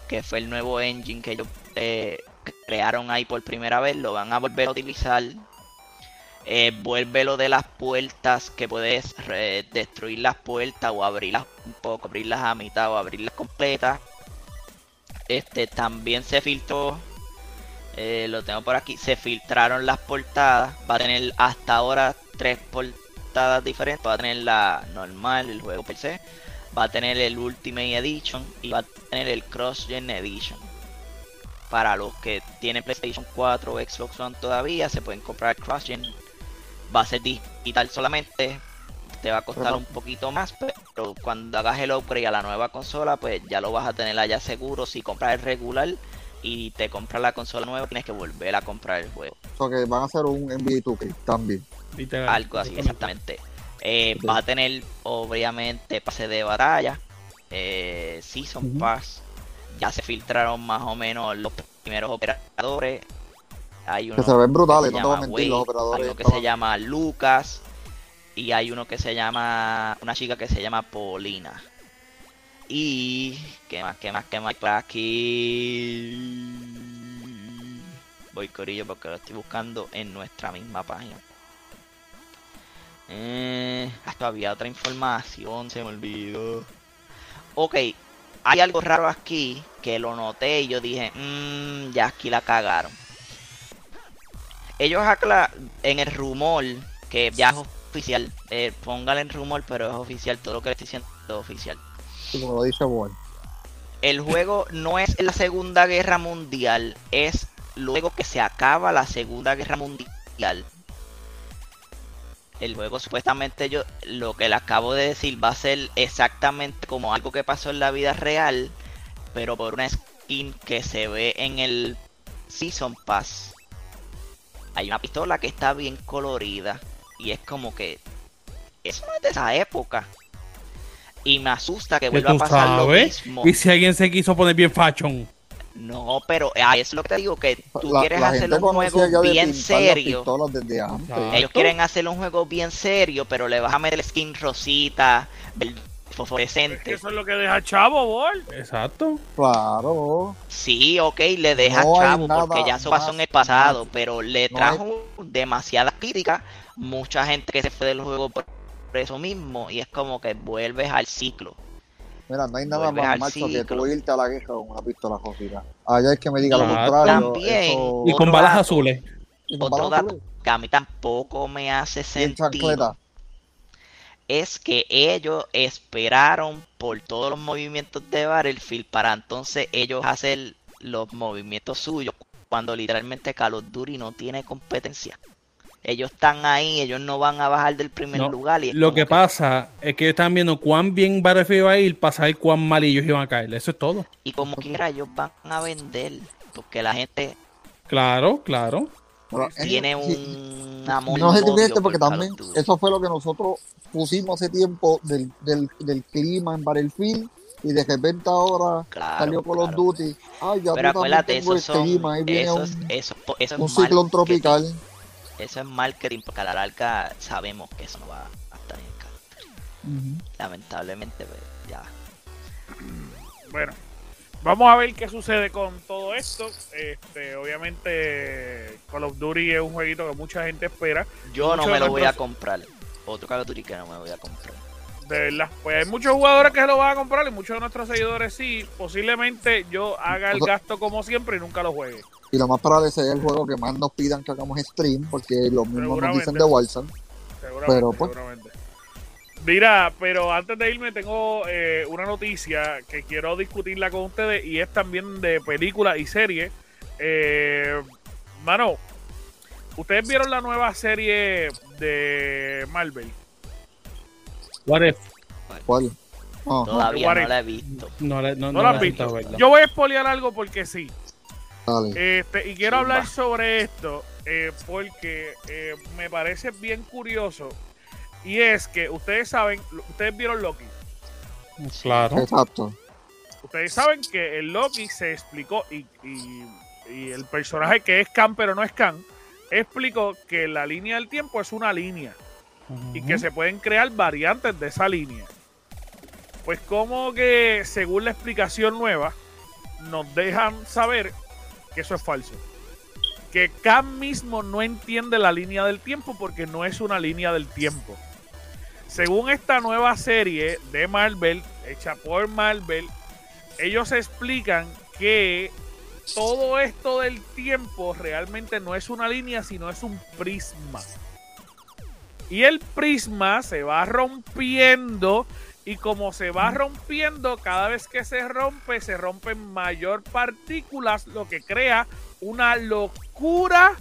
que fue el nuevo engine que ellos eh, crearon ahí por primera vez, lo van a volver a utilizar. Eh, vuelve lo de las puertas, que puedes re- destruir las puertas o abrirlas un poco, abrirlas a mitad o abrirlas completas. Este también se filtró, eh, lo tengo por aquí, se filtraron las portadas. Va a tener hasta ahora tres portadas diferentes. Va a tener la normal, el juego per se. Va a tener el Ultimate Edition y va a tener el Cross Gen Edition. Para los que tienen PlayStation 4 o Xbox One todavía, se pueden comprar el Cross Gen. Va a ser digital solamente. Te va a costar Ajá. un poquito más, pero cuando hagas el upgrade a la nueva consola, pues ya lo vas a tener allá seguro. Si compras el regular, y te compras la consola nueva, tienes que volver a comprar el juego. O sea que van a hacer un NBA 2K también. Algo así, exactamente. Eh, Va a tener, obviamente, pase de batalla, eh, Season. Pass. Ya se filtraron más o menos los primeros operadores. Hay uno Que se ven brutales, que no te voy a mentir, los operadores. hay uno que estaban- se llama Lucas y hay uno que se llama una chica que se llama Paulina. Y qué más, qué más, qué más por aquí. Voy corillo porque lo estoy buscando en nuestra misma página. Eh, esto había otra información, se me olvidó. Ok, hay algo raro aquí que lo noté y yo dije, mmm, ya aquí la cagaron. Ellos acla en el rumor, que es oficial, eh, póngale en rumor, pero es oficial, todo lo que le estoy diciendo es oficial. Como lo dice Wall. El juego no es la Segunda Guerra Mundial, es luego que se acaba la Segunda Guerra Mundial. El juego supuestamente yo lo que le acabo de decir va a ser exactamente como algo que pasó en la vida real, pero por una skin que se ve en el Season Pass. Hay una pistola que está bien colorida y es como que eso no es de esa época. Y me asusta que vuelva a pasar lo mismo. Y si alguien se quiso poner bien fashion. No, pero ah, eso es lo que te digo, que tú La- quieres la hacer un juego bien serio. desde antes. Ellos quieren hacer un juego bien serio, pero le vas a meter skin rosita, Es que fosforescente. eso es lo que deja chavo, Bol. Exacto. Claro. Sí, ok, le deja No hay chavo porque ya eso pasó en el pasado, pero le No trajo demasiadas críticas, mucha gente que se fue del juego por eso mismo, y es como que vuelves al ciclo. Mira, no hay nada Vuelves más macho que tú irte a la guerra con una pistola rosita. Allá es que me diga lo contrario. También. eso- Y con balas azules. y con Otro balas dato azules, que a mí tampoco me hace sentido. es que ellos esperaron por todos los movimientos de Battlefield para entonces ellos hacer los movimientos suyos cuando literalmente Call of Duty no tiene competencia. Ellos están ahí, ellos no van a bajar del primer No, lugar. Y Lo que pasa es que ellos están viendo cuán bien Battlefield va a ir para saber cuán mal ellos iban a caer. Eso es todo. Y como quiera, ellos van a vender. Porque la gente Claro, claro. Pero, tiene eh, sí, un amor. No por porque of también eso fue lo que nosotros pusimos hace tiempo del, del, del clima en Battlefield y de repente ahora Claro, salió Call of claro. Duty. Ay, ya Pero acuérdate, eso son. clima, ahí viene Eso, es- un, eso, eso es un ciclón tropical. Eso es marketing, porque a la larga sabemos que eso no va a estar en el Duty. Lamentablemente, pues, ya. Bueno, vamos a ver qué sucede con todo esto. Este, obviamente, Call of Duty es un jueguito que mucha gente espera. Yo no me lo voy a comprar. Otro Call of Duty que no me voy a comprar. De verdad. Pues hay muchos jugadores que se lo van a comprar y muchos de nuestros seguidores sí. Posiblemente yo haga el O sea- gasto como siempre y nunca lo juegue. Y lo más probable es el juego que más nos pidan que hagamos stream, porque los mismos nos dicen de Warzone. Seguramente, Pero, pues. seguramente. Mira, pero antes de irme tengo eh, una noticia que quiero discutirla con ustedes y es también de película y serie. Eh, mano, ¿ustedes vieron la nueva serie de Marvel? What if? ¿Cuál? Ah, Todavía no la he visto. No, no, ¿No no la has he visto? visto, ¿verdad? Yo voy a espolear algo porque sí. dale. Este, y quiero Zumba. hablar sobre esto eh, porque eh, me parece bien curioso. Y es que ustedes saben, ustedes vieron Loki. Claro. Exacto. Ustedes saben que el Loki se explicó y, y- y el personaje que es Khan pero no es Khan explicó que la línea del tiempo es una línea y que se pueden crear variantes de esa línea. Pues como que según la explicación nueva nos dejan saber que eso es falso. Que Khan mismo no entiende la línea del tiempo porque no es una línea del tiempo. Según esta nueva serie de Marvel, hecha por Marvel, ellos explican que todo esto del tiempo realmente no es una línea, sino es un prisma. Y el prisma se va rompiendo y como se va rompiendo, cada vez que se rompe, se rompen mayor partículas, lo que crea una locura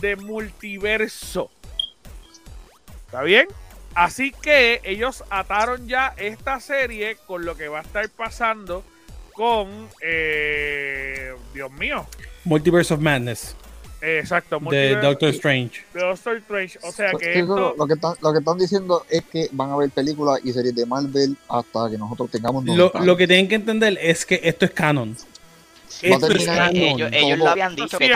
de multiverso. ¿Está bien? Así que ellos ataron ya esta serie con lo que va a estar pasando con, eh, Dios mío, Multiverse of Madness exacto, de Doctor Strange. de Doctor Strange. O sea Sí, que sí, esto, lo, lo que están, lo que están diciendo es que van a haber películas y series de Marvel hasta que nosotros tengamos Lo, 90 lo que tienen que entender es que esto es canon. Va Esto es canon. ellos, ellos lo habían dicho ver.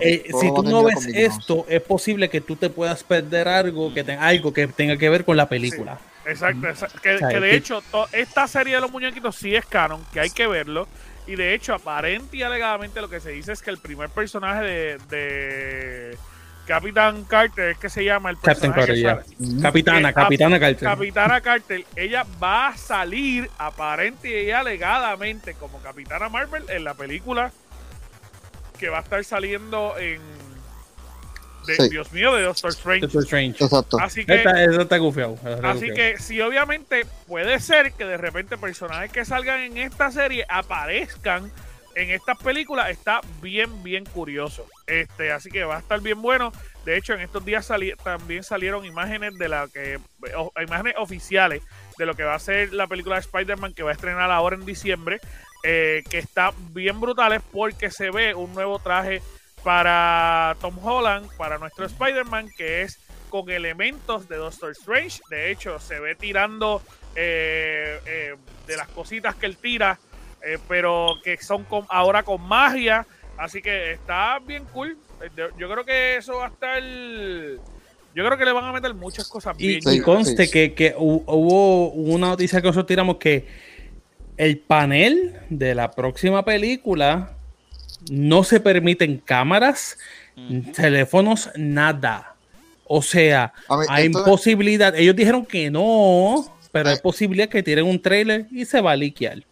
Eh, si tú no ves esto, es posible que tú te puedas perder algo que, te- algo que tenga que ver con la película. Exacto, exacto. Que, O sea, que de que- hecho, to- esta serie de los muñequitos sí es canon, que hay que verlo. Y de hecho, aparente y alegadamente lo que se dice es que el primer personaje de, de Capitán Carter es que se llama el Captain personaje que sale. Capitana, Eh, Capitana Carter. Capitana Carter, ella va a salir aparente y alegadamente como Capitana Marvel en la película que va a estar saliendo en de, Sí. Dios mío de Doctor Strange. Doctor Strange. Exacto. Así que Esta, esta está gufiado. está Así que sí, obviamente puede ser que de repente personajes que salgan en esta serie aparezcan en estas películas. Está bien, bien curioso. Este, así que va a estar bien bueno. De hecho, en estos días sali- también salieron imágenes de la que o- imágenes oficiales de lo que va a ser la película de Spider-Man que va a estrenar ahora en diciembre. eh, que está bien brutales porque se ve un nuevo traje para Tom Holland, para nuestro Spider-Man, que es con elementos de Doctor Strange. De hecho, se ve tirando eh, eh, de las cositas que él tira, eh, pero que son con, ahora con magia. Así que está bien cool. Yo, creo que eso va a estar. Yo creo que le van a meter muchas cosas Y, bien. y Sí, conste sí. que, que hu- hubo una noticia que nosotros tiramos que el panel de la próxima película no se permiten cámaras, teléfonos, nada. O sea, A mí, hay posibilidad. Ellos dijeron que no, pero hay posibilidad que tiren un trailer y se va a liquear.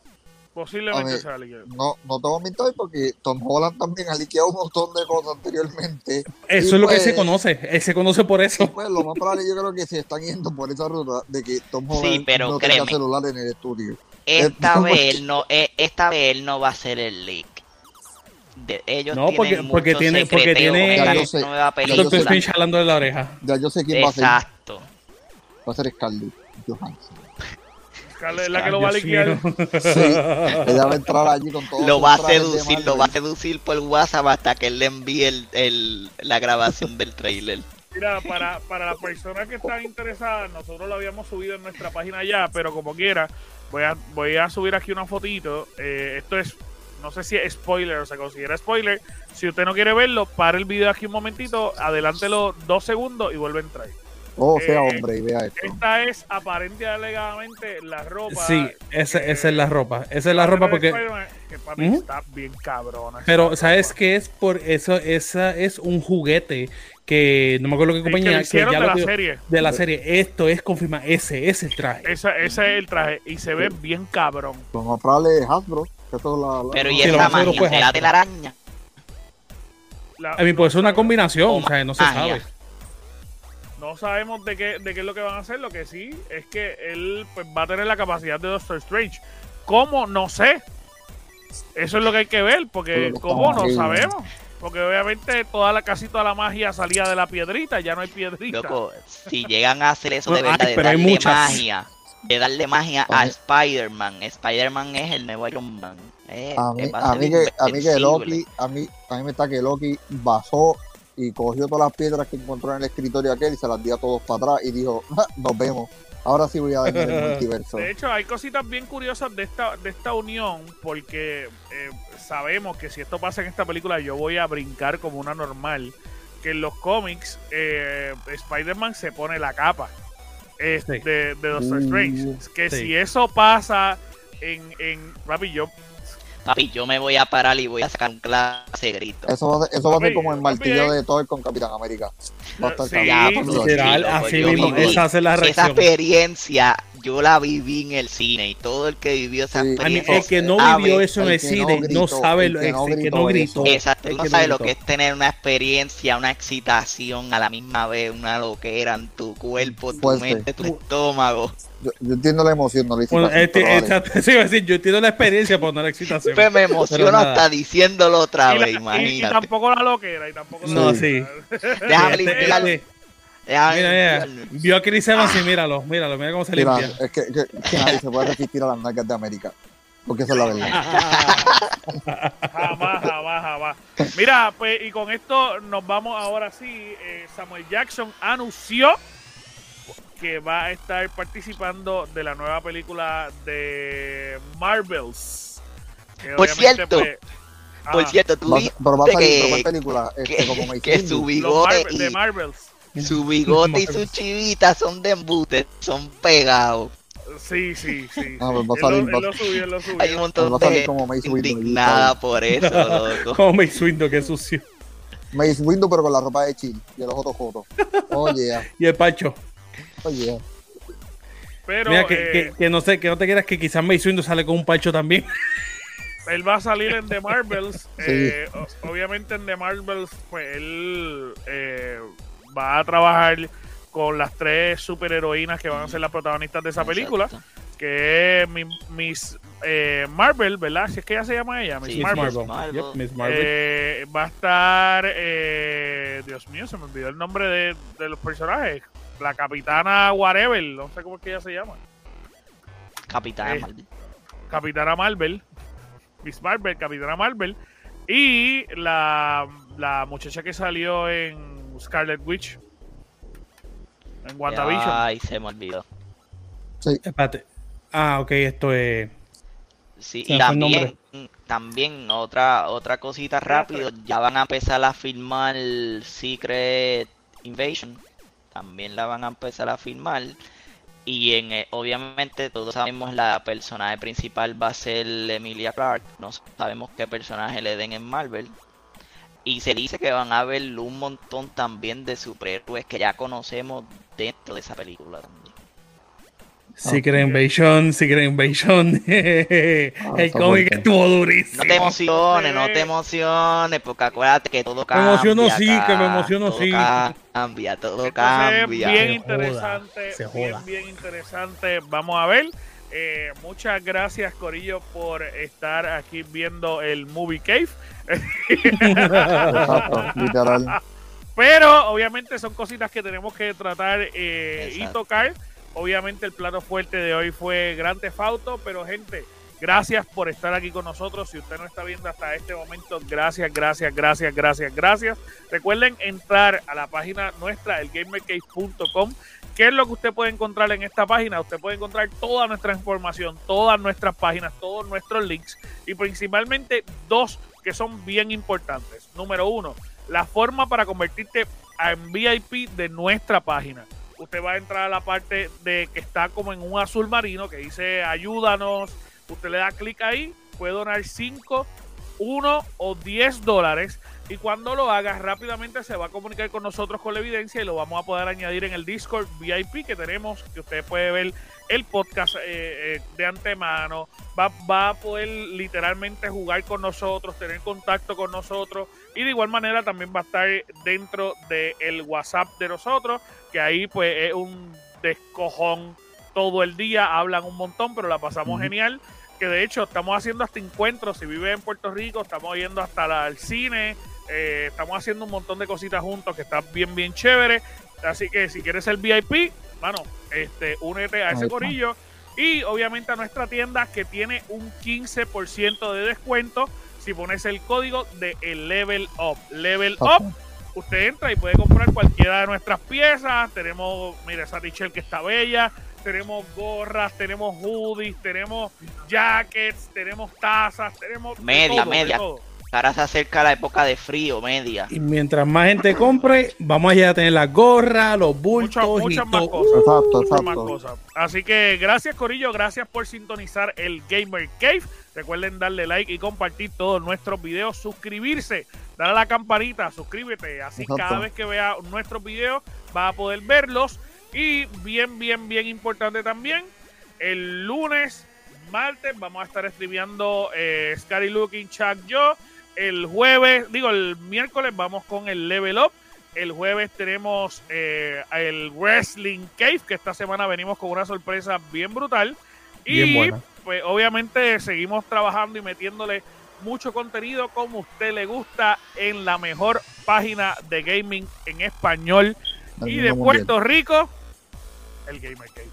Posiblemente a ver, sea ligero. no, no te voy a mentir porque Tom Holland también ha liqueado un montón de cosas anteriormente. Eso Y es lo que pues- se conoce. Él se conoce por eso. pues lo más probable yo creo que se están yendo por esa ruta de que Tom Sí, Holland pero no tenga créeme. celular en el estudio. Esta Eh, vez él no, eh, esta vez él no va a ser el leak. De- ellos No, tienen porque- porque mucho tiene- porque tiene- con esta nueva película. Strange jalando de la oreja. Ya yo sé quién va a ser. Exacto. Va a ser Scarlett Johansson. Scarlett es la que lo va a mío. Sí, ella va a entrar allí con todo. Lo va a seducir, lo va a seducir por WhatsApp hasta que él le envíe el, el- la grabación del trailer. Mira, para, para las personas que están interesadas, nosotros lo habíamos subido en nuestra página ya, pero como quiera, voy a, voy a subir aquí una fotito. Eh, esto es, no sé si es spoiler o se considera spoiler. Si usted no quiere verlo, para el video aquí un momentito, adelántelo dos segundos y vuelve a entrar. Oh, sea Eh, hombre y vea esto. Esta es aparente y alegadamente la ropa. Sí, esa, que- esa es la ropa. Esa es la ropa porque. Que para mí está bien cabrona. Pero, ¿sabes qué es? Por eso, esa es un juguete que no me acuerdo qué compañía que, ya de lo la serie. de la serie. Esto es confirmar. Ese es el traje. Esa- ese es el traje y se ve bien cabrón. Es Hasbro. Que eso es la, la- Pero y Sí, esa magia, Hasbro. de la araña. La- A mí, pues es una combinación. O O sea, no se magia. sabe. No sabemos de qué, de qué es lo que van a hacer. Lo que sí es que él pues, va a tener la capacidad de Doctor Strange. ¿Cómo? No sé. Eso es lo que hay que ver, porque ¿cómo? No sabemos. Porque obviamente toda la, casi toda la magia salía de la piedrita, ya no hay piedrita. Loco, si llegan a hacer eso de Ay, verdad, de pero hay darle muchas. magia, de darle magia a Ay. Spider-Man. Spider-Man es el nuevo Iron Man. Eh, A mí, a a que, a mí que invencible. Loki, a mí, a mí me está que Loki basó y cogió todas las piedras que encontró en el escritorio aquel y se las dio a todos para atrás y dijo, "Ja, nos vemos. Ahora sí voy a dañar el multiverso. De hecho, hay cositas bien curiosas de esta, de esta unión, porque eh, sabemos que si esto pasa en esta película, yo voy a brincar como una normal. Que en los cómics, eh, Spider-Man se pone la capa eh, Sí. de, de Doctor Uh, Strange. Que sí. si eso pasa en, en papi, yo Papi, yo me voy a parar y voy a sacar un clase grito. Eso va a ser, eso va a ser Papi, como el papi, martillo eh. de Thor con Capitán América. Va a estar Sí, cabrón. Literal, así mismo. Esa es la Esa reacción. experiencia yo la viví en el cine y todo el que vivió esa Sí. Experiencia el que no sabe- vivió eso en el el cine no no, gritó, sabe el lo que no el que gritó no eso. gritó. Exacto, el no que sabes lo gritó. que es tener una experiencia, una excitación a la misma vez, una loquera en tu cuerpo, tu Fuerte. mente, tu estómago. Yo, yo entiendo la emoción, no le hice Bueno, este, esta- sí, decir, yo entiendo la experiencia, pero no la excitación. Pues me emociono hasta diciéndolo otra y, la- vez, y- y imagínate. tampoco la loquera y tampoco la No, loquera. Déjame Este- limpiar, este- Ay, Mira, mira. Vio a Chris Evans y míralo, míralo, mira cómo se Mira, limpia. es que, que- que nadie se puede resistir a las nalgas de América. Porque esa es la verdad. Jamás, jamás, jamás. Mira, pues, y con esto nos vamos ahora sí. eh, Samuel Jackson anunció que va a estar participando de la nueva película de Marvels. Por obviamente, cierto, pues, Por cierto, tú Va- viste pero va a salir que- pero ¿cuál película. Este, que, como que su los bigote Marvel- de Marvels. Su bigote y su chivita son de embute, son pegados. Sí, sí, sí. Ah, pues va a Él salir- lo, va- él lo subió, él lo subió. Hay un Él montón va a salir de como Mace Windu. indignada por eso, loco. Como me Windu, qué sucio. Mace Windu, pero con la ropa de chill y el ojo joto. Oh, yeah. Y el Pacho. Oh, yeah. Pero Mira, que, eh, que, que no sé, que no te quieras que quizás Mace Windu sale con un Pacho también. él va a salir en The Marvels. Sí. eh, obviamente en The Marvels, pues él eh, va a trabajar con las tres superheroínas que van a ser las protagonistas de esa película, que es mi- Miss eh, Marvel, ¿verdad? Si es que ella se llama ella, Miss Sí, Miss Marvel. Marvel. Marvel. Yep, Miss Marvel. Eh, va a estar, eh, Dios mío, se me olvidó el nombre de, de los personajes. La capitana Whatever, no sé cómo es que ella se llama. Capitán Eh, Marvel. Capitana Marvel, Miss Marvel, Capitana Marvel, y la, la muchacha que salió en Scarlet Witch, en WandaVision. Ay, se me olvidó. Espérate. Ah, ok, esto es. Sí, Se y también, también otra otra cosita rápido, ya van a empezar a filmar Secret Invasion, también la van a empezar a filmar y en eh, obviamente todos sabemos la personaje principal va a ser Emilia Clarke, no sabemos qué personaje le den en Marvel y se dice que van a haber un montón también de superhéroes que ya conocemos dentro de esa película también. Secret Invasion, Secret Invasion. el está cómic estuvo durísimo. No te emociones, no te emociones, porque acuérdate que todo cambia. emociono sí, acá, que me emociono todo sí. Cambia, todo Entonces, cambia. bien Se interesante, joda, se bien, joda. bien interesante. Vamos a ver. Eh, muchas gracias, Corillo, por estar aquí viendo el Movie Cave. Literal. Pero obviamente son cositas que tenemos que tratar eh, y tocar. Obviamente el plato fuerte de hoy fue Gran Tefauto, pero gente, gracias por estar aquí con nosotros. Si usted no está viendo hasta este momento, gracias, gracias, gracias, gracias, gracias. Recuerden entrar a la página nuestra, elgamercase.com. ¿Qué es lo que usted puede encontrar en esta página? Usted puede encontrar toda nuestra información, todas nuestras páginas, todos nuestros links y principalmente dos que son bien importantes. Número uno, la forma para convertirte en VIP de nuestra página. Usted va a entrar a la parte de que está como en un azul marino que dice ayúdanos. Usted le da clic ahí, puede donar 5, 1 o 10 dólares. Y cuando lo haga, rápidamente se va a comunicar con nosotros con la evidencia y lo vamos a poder añadir en el Discord VIP que tenemos, que usted puede ver el podcast eh, eh, de antemano. Va, va a poder literalmente jugar con nosotros, tener contacto con nosotros. Y de igual manera también va a estar dentro del WhatsApp de nosotros, que ahí pues es un descojón todo el día, hablan un montón, pero la pasamos genial. Que de hecho estamos haciendo hasta encuentros, si vive en Puerto Rico, estamos yendo hasta la- el cine, eh, estamos haciendo un montón de cositas juntos que está bien, bien chévere. Así que si quieres ser VIP, mano, este, únete a ese corillo. Y obviamente a nuestra tienda que tiene un 15% de descuento si pones el código de el Level Up. Level Up usted entra y puede comprar cualquiera de nuestras piezas. Tenemos, mira, esa t-shirt que está bella. Tenemos gorras, tenemos hoodies, tenemos jackets, tenemos tazas, tenemos. Media, todo, media. todo. Ahora se acerca la época de frío, media. Y mientras más gente compre, vamos a llegar a tener las gorras, los bultos Muchas, y muchas más todo. cosas. Exacto, muchas más exacto. cosas. Así que gracias, Corillo. Gracias por sintonizar el Gamer Cave. Recuerden darle like y compartir todos nuestros videos. Suscribirse, darle a la campanita, suscríbete. Así Exacto. cada vez que vea nuestros videos va a poder verlos. Y bien, bien, bien importante también, el lunes, martes, vamos a estar streameando eh, Scary Looking Chuck Yo. El jueves, digo, el miércoles vamos con el Level Up. El jueves tenemos eh, el Wrestling Cave, que esta semana venimos con una sorpresa bien brutal. Y Bien buena. pues obviamente seguimos trabajando y metiéndole mucho contenido como usted le gusta en la mejor página de gaming en español Y de. Puerto Rico, el Gamer Cave.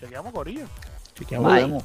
Chequeamos Corillo. Chequeamos.